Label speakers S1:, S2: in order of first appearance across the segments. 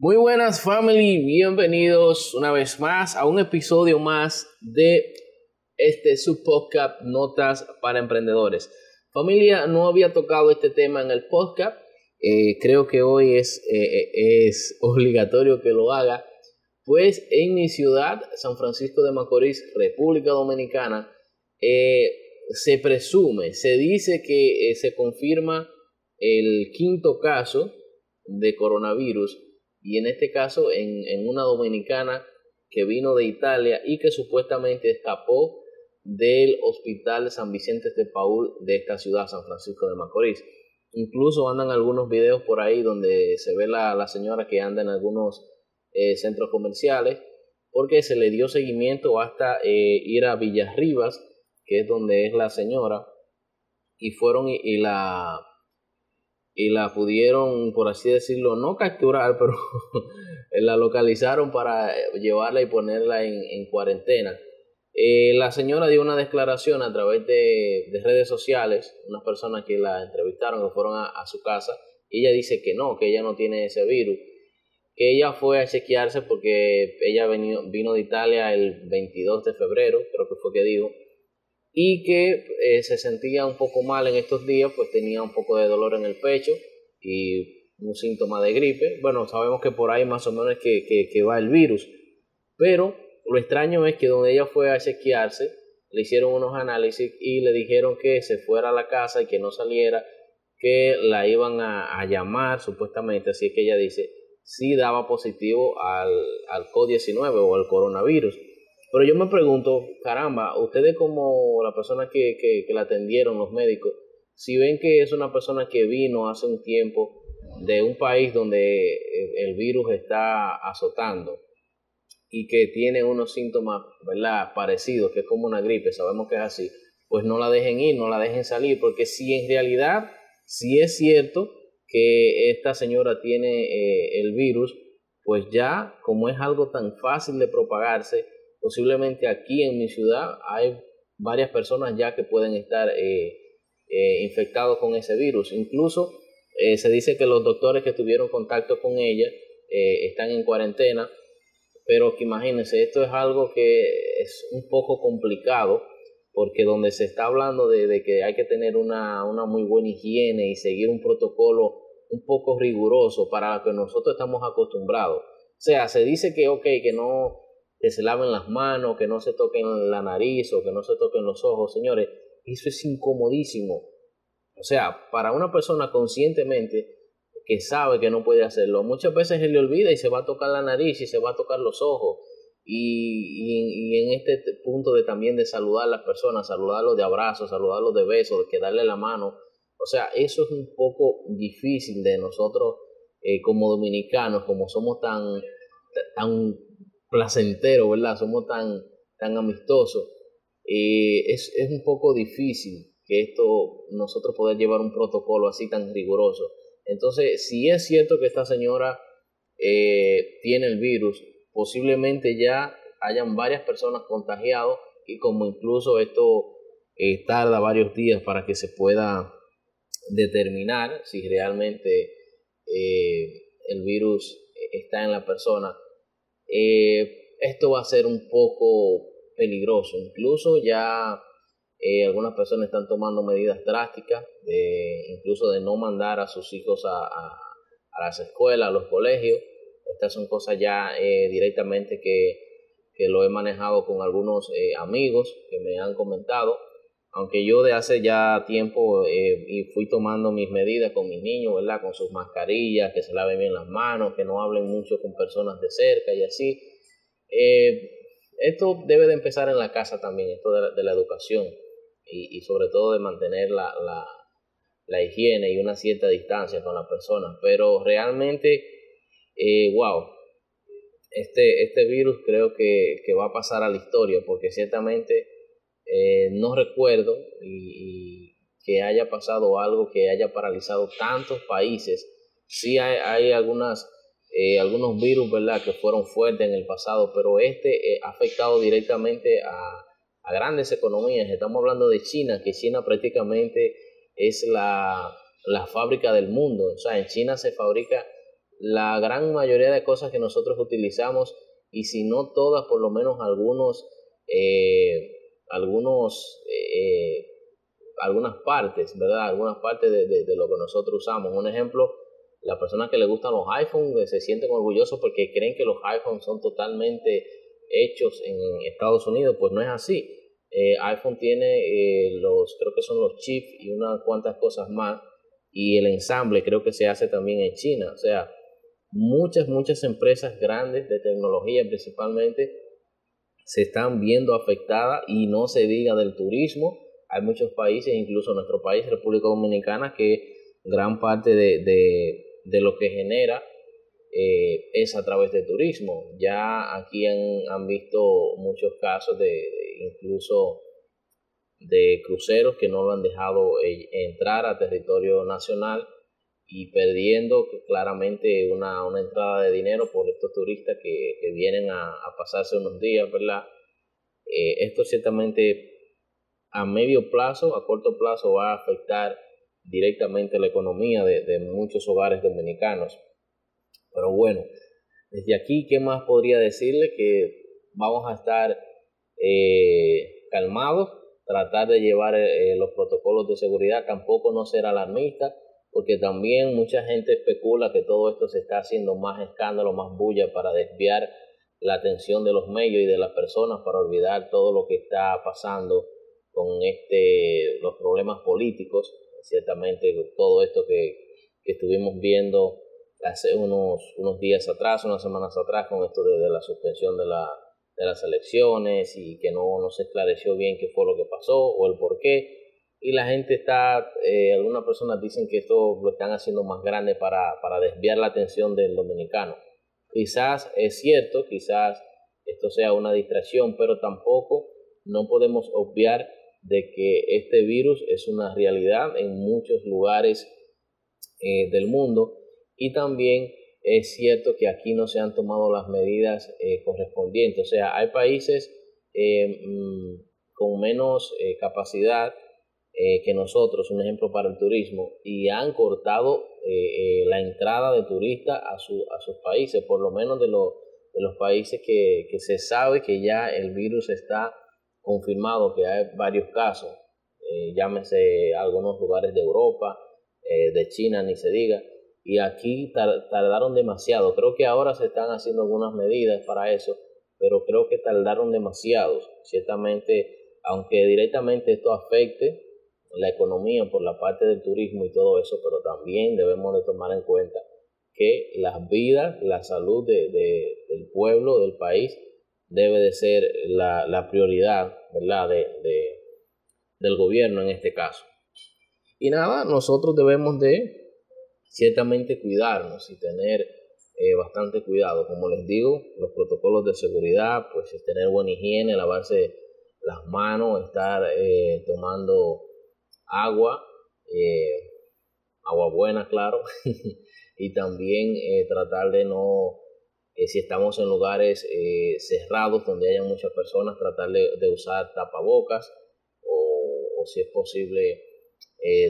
S1: Muy buenas family, bienvenidos una vez más a un episodio más de este subpodcast Notas para Emprendedores. Familia, no había tocado este tema en el podcast, eh, creo que hoy es, eh, es obligatorio que lo haga, pues en mi ciudad, San Francisco de Macorís, República Dominicana, eh, se presume, se dice que se confirma el quinto caso de coronavirus y en este caso en, una dominicana que vino de Italia y que supuestamente escapó del hospital San Vicente de Paul de esta ciudad, San Francisco de Macorís. Incluso andan algunos videos por ahí donde se ve la, la señora que anda en algunos eh, centros comerciales porque se le dio seguimiento hasta eh, ir a Villarribas, que es donde es la señora, y fueron y la y la pudieron, por así decirlo, no capturar, pero la localizaron para llevarla y ponerla en, cuarentena. Eh, la señora dio una declaración a través de, redes sociales, unas personas que la entrevistaron, que fueron a, su casa, y ella dice que no, que ella no tiene ese virus, que ella fue a chequearse porque ella vino, de Italia el 22 de febrero, creo que fue que dijo, y que eh, se sentía un poco mal en estos días, pues tenía un poco de dolor en el pecho y un síntoma de gripe. Bueno, sabemos que por ahí más o menos que, que, va el virus, pero lo extraño es que donde ella fue a chequearse, le hicieron unos análisis y le dijeron que se fuera a la casa y que no saliera, que la iban a, llamar supuestamente, así que ella dice, si daba positivo al, al COVID-19 o al coronavirus. Pero yo me pregunto, caramba, ustedes como la persona que, que, la atendieron, los médicos, si ven que es una persona que vino hace un tiempo de un país donde el virus está azotando y que tiene unos síntomas, ¿verdad? Parecidos, que es como una gripe, sabemos que es así, pues no la dejen ir, no la dejen salir, porque si en realidad, si es cierto que esta señora tiene eh, el virus, pues ya como es algo tan fácil de propagarse, Posiblemente aquí en mi ciudad hay varias personas ya que pueden estar eh, eh, infectados con ese virus. Incluso eh, se dice que los doctores que tuvieron contacto con ella están en cuarentena, pero que imagínense, esto es algo que es un poco complicado porque donde se está hablando de, que hay que tener una, una, muy buena higiene y seguir un protocolo un poco riguroso para lo que nosotros estamos acostumbrados. O sea, se dice que, ok, que no, que se laven las manos, que no se toquen la nariz o que no se toquen los ojos, señores, eso es incomodísimo. O sea, para una persona conscientemente que sabe que no puede hacerlo, muchas veces se le olvida y se va a tocar la nariz y se va a tocar los ojos. Y, y, en este punto de también de saludar a las personas, saludarlos de abrazos, saludarlos de besos, de que darle la mano. O sea, eso es un poco difícil de nosotros eh, como dominicanos, como somos tan, tan placentero, ¿verdad? Somos tan, tan amistosos. Eh, es, es, un poco difícil que esto, nosotros poder llevar un protocolo así tan riguroso. Entonces, si es cierto que esta señora eh, tiene el virus, posiblemente ya hayan varias personas contagiadas y como incluso esto eh, tarda varios días para que se pueda determinar si realmente el virus está en la persona, eh, esto va a ser un poco peligroso. Incluso ya eh, algunas personas están tomando medidas drásticas, de, incluso de no mandar a sus hijos a, a, las escuelas, a los colegios. Estas son cosas ya eh, directamente que, que, lo he manejado con algunos amigos que me han comentado. Aunque yo de hace ya tiempo y fui tomando mis medidas con mis niños, ¿verdad? Con sus mascarillas, que se laven bien las manos, que no hablen mucho con personas de cerca y así. Eh, esto debe de empezar en la casa también, esto de la, educación y, sobre todo de mantener la, la, higiene y una cierta distancia con las personas. Pero realmente, eh, wow, este, este virus creo que, va a pasar a la historia porque ciertamente eh, no recuerdo y, que haya pasado algo que haya paralizado tantos países. Sí hay, algunas eh, algunos virus, ¿verdad?, que fueron fuertes en el pasado, pero este eh, ha afectado directamente a, grandes economías. Estamos hablando de China, que China prácticamente es la, fábrica del mundo. O sea, en China se fabrica la gran mayoría de cosas que nosotros utilizamos y si no todas, por lo menos algunos, eh, algunos, eh, algunas partes, ¿verdad? Algunas partes de, de, lo que nosotros usamos. Un ejemplo, las personas que les gustan los iPhones eh, se sienten orgullosos porque creen que los iPhones son totalmente hechos en Estados Unidos, pues no es así. iPhone tiene los, creo que son los chips y unas cuantas cosas más, y el ensamble creo que se hace también en China. O sea, muchas, muchas empresas grandes de tecnología principalmente se están viendo afectadas y no se diga del turismo. Hay muchos países, incluso nuestro país, República Dominicana, que gran parte de, de, lo que genera eh, es a través de turismo. Ya aquí han, han visto muchos casos de, incluso de cruceros que no lo han dejado eh, entrar a territorio nacional y perdiendo claramente una, una, entrada de dinero por estos turistas que, que vienen a, a, pasarse unos días, ¿verdad? Eh, esto ciertamente a medio plazo, a corto plazo va a afectar directamente la economía de, de muchos hogares dominicanos. Pero bueno, desde aquí, ¿qué más podría decirle? Que vamos a estar eh, calmados, tratar de llevar eh, los protocolos de seguridad, tampoco no ser alarmista porque también mucha gente especula que todo esto se está haciendo más escándalo, más bulla para desviar la atención de los medios y de las personas para olvidar todo lo que está pasando con este los problemas políticos, ciertamente todo esto que, que estuvimos viendo hace unos, unos días atrás, unas semanas atrás, con esto de, la suspensión de, la, de las elecciones y que no, no se esclareció bien qué fue lo que pasó o el por qué y la gente está, eh, algunas personas dicen que esto lo están haciendo más grande para, para desviar la atención del dominicano. Quizás es cierto, quizás esto sea una distracción, pero tampoco no podemos obviar de que este virus es una realidad en muchos lugares eh, del mundo y también es cierto que aquí no se han tomado las medidas eh, correspondientes. O sea, hay países mm, con menos capacidad eh, que nosotros, un ejemplo para el turismo, y han cortado eh, eh, la entrada de turistas a, su, a sus países, por lo menos de, de los países que, que, se sabe que ya el virus está confirmado, que hay varios casos, llámese algunos lugares de Europa, de China, ni se diga, y aquí tardaron demasiado. Creo que ahora se están haciendo algunas medidas para eso, pero creo que tardaron demasiado. Ciertamente, aunque directamente esto afecte la economía por la parte del turismo y todo eso, pero también debemos de tomar en cuenta que las vidas, la salud de, del pueblo, del país, debe de ser la, prioridad, ¿verdad?, de, del gobierno en este caso. Y nada, nosotros debemos de ciertamente cuidarnos y tener eh, bastante cuidado. Como les digo, los protocolos de seguridad, pues es tener buena higiene, lavarse las manos, estar eh, tomando agua, eh, agua buena, claro, y también eh, tratar de no, eh, si estamos en lugares cerrados donde haya muchas personas, tratar de, usar tapabocas o, si es posible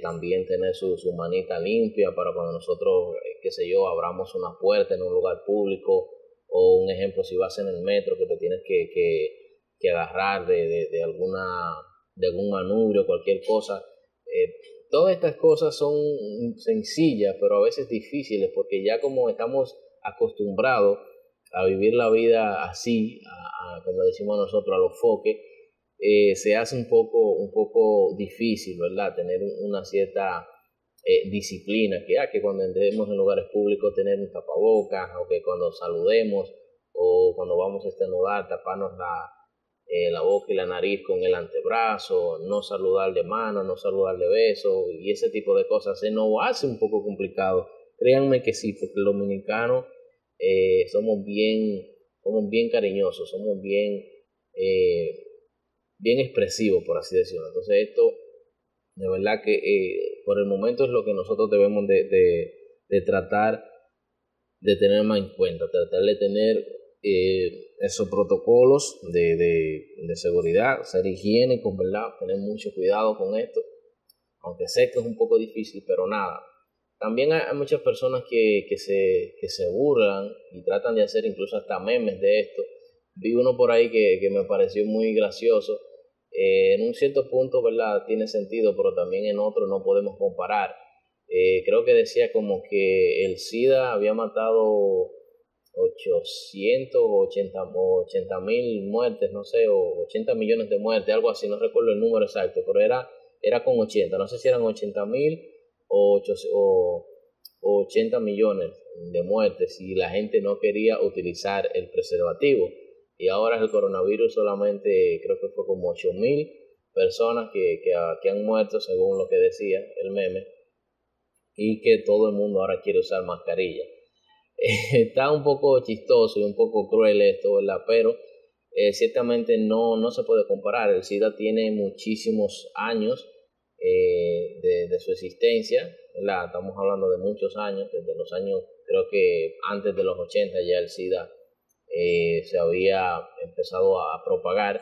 S1: también tener su, su, manita limpia para cuando nosotros, qué sé yo, abramos una puerta en un lugar público o un ejemplo, si vas en el metro que te tienes que, que, agarrar de, de, alguna de algún manubrio, cualquier cosa, eh, todas estas cosas son sencillas, pero a veces difíciles, porque ya como estamos acostumbrados a vivir la vida así, como decimos nosotros, a los foques, eh, se hace un poco, un poco difícil, ¿verdad? Tener una cierta eh, disciplina, que, ah, que cuando entremos en lugares públicos tener un tapabocas, o que cuando saludemos, o cuando vamos a estornudar, taparnos la, eh, la boca y la nariz con el antebrazo, no saludar de mano, no saludar de beso y ese tipo de cosas. Se nos hace un poco complicado. Créanme que sí, porque los dominicanos eh, somos bien, somos bien cariñosos, somos bien, eh, bien expresivos, por así decirlo. Entonces esto, de verdad que por el momento es lo que nosotros debemos de, de, de tratar de tener más en cuenta, tratar de tener eh, esos protocolos de, de, seguridad, ser higiénicos, ¿verdad? Tener mucho cuidado con esto, aunque sé que es un poco difícil, pero nada, También hay, muchas personas que, que, se, que se burlan y tratan de hacer incluso hasta memes de esto. Vi uno por ahí que, que me pareció muy gracioso. Eh, en un cierto punto, ¿verdad? Tiene sentido, pero también en otro no podemos comparar. Eh, creo que decía como que el SIDA había matado 880 o 80 mil muertes, no sé, o 80 millones de muertes, algo así, no recuerdo el número exacto, pero era, era con 80, no sé si eran 80 mil o, o 80 millones de muertes y la gente no quería utilizar el preservativo. Y ahora el coronavirus solamente creo que fue como 8 mil personas que, que, que han muerto según lo que decía el meme y que todo el mundo ahora quiere usar mascarilla. está un poco chistoso y un poco cruel esto, ¿verdad? Pero eh, ciertamente no, no se puede comparar. El SIDA tiene muchísimos años eh, de, su existencia, ¿verdad? Estamos hablando de muchos años, desde los años, creo que antes de los 80 ya el SIDA eh, se había empezado a propagar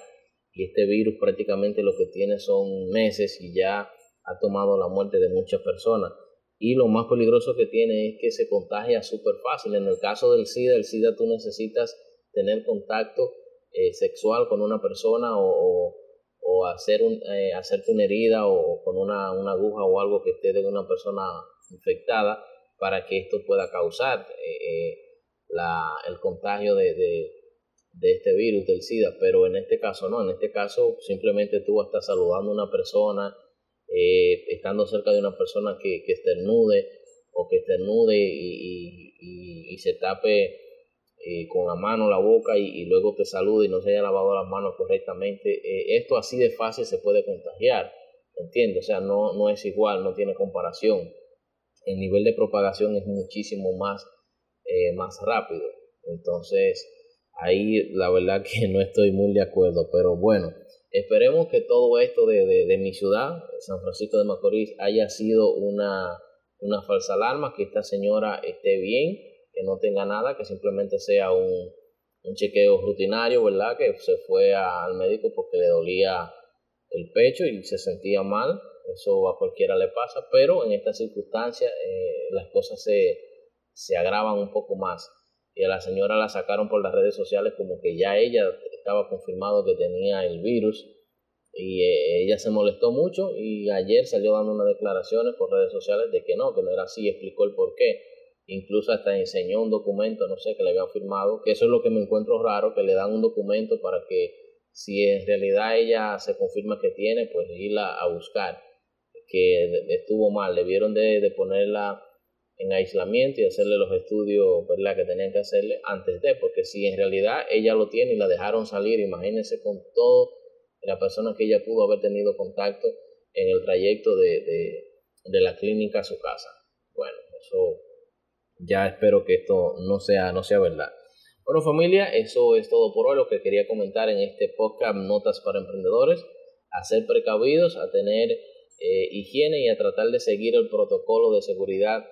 S1: y este virus prácticamente lo que tiene son meses y ya ha tomado la muerte de muchas personas y lo más peligroso que tiene es que se contagia súper fácil. En el caso del SIDA, el SIDA tú necesitas tener contacto eh, sexual con una persona o, o, hacer un, eh, hacerte una herida o con una, una, aguja o algo que esté de una persona infectada para que esto pueda causar eh, la, el contagio de, de, de, este virus del SIDA. Pero en este caso no, en este caso simplemente tú estás saludando a una persona eh, estando cerca de una persona que, que esternude o que esternude y, y, y se tape eh, con la mano la boca y, luego te salude y no se haya lavado las manos correctamente, eh, esto así de fácil se puede contagiar, ¿entiendes? O sea, no, no es igual, no tiene comparación. El nivel de propagación es muchísimo más, más rápido. Entonces, ahí la verdad que no estoy muy de acuerdo, pero bueno. Esperemos que todo esto de, de, mi ciudad, San Francisco de Macorís, haya sido una, una falsa alarma, que esta señora esté bien, que no tenga nada, que simplemente sea un, un chequeo rutinario, ¿verdad? Que se fue al médico porque le dolía el pecho y se sentía mal, eso a cualquiera le pasa, pero en estas circunstancias eh, las cosas se, se agravan un poco más. Y a la señora la sacaron por las redes sociales como que ya ella estaba confirmado que tenía el virus y eh, ella se molestó mucho y ayer salió dando unas declaraciones por redes sociales de que no, que no era así, explicó el por qué. Incluso hasta enseñó un documento, no sé, que le habían firmado, que eso es lo que me encuentro raro, que le dan un documento para que si en realidad ella se confirma que tiene, pues irla a buscar, que estuvo mal, debieron de, de ponerla en aislamiento y hacerle los estudios ¿verdad? que tenían que hacerle antes de, porque si en realidad ella lo tiene y la dejaron salir, imagínense con todo la persona que ella pudo haber tenido contacto en el trayecto de, de, de la clínica a su casa. Bueno, eso ya espero que esto no sea, no sea verdad. Bueno familia, eso es todo por hoy lo que quería comentar en este podcast Notas para Emprendedores. A ser precavidos, a tener eh, higiene y a tratar de seguir el protocolo de seguridad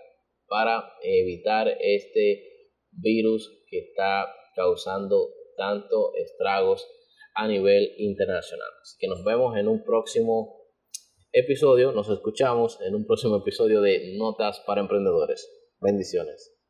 S1: para evitar este virus que está causando tanto estragos a nivel internacional. Así que nos vemos en un próximo episodio, nos escuchamos en un próximo episodio de Notas para Emprendedores. Bendiciones.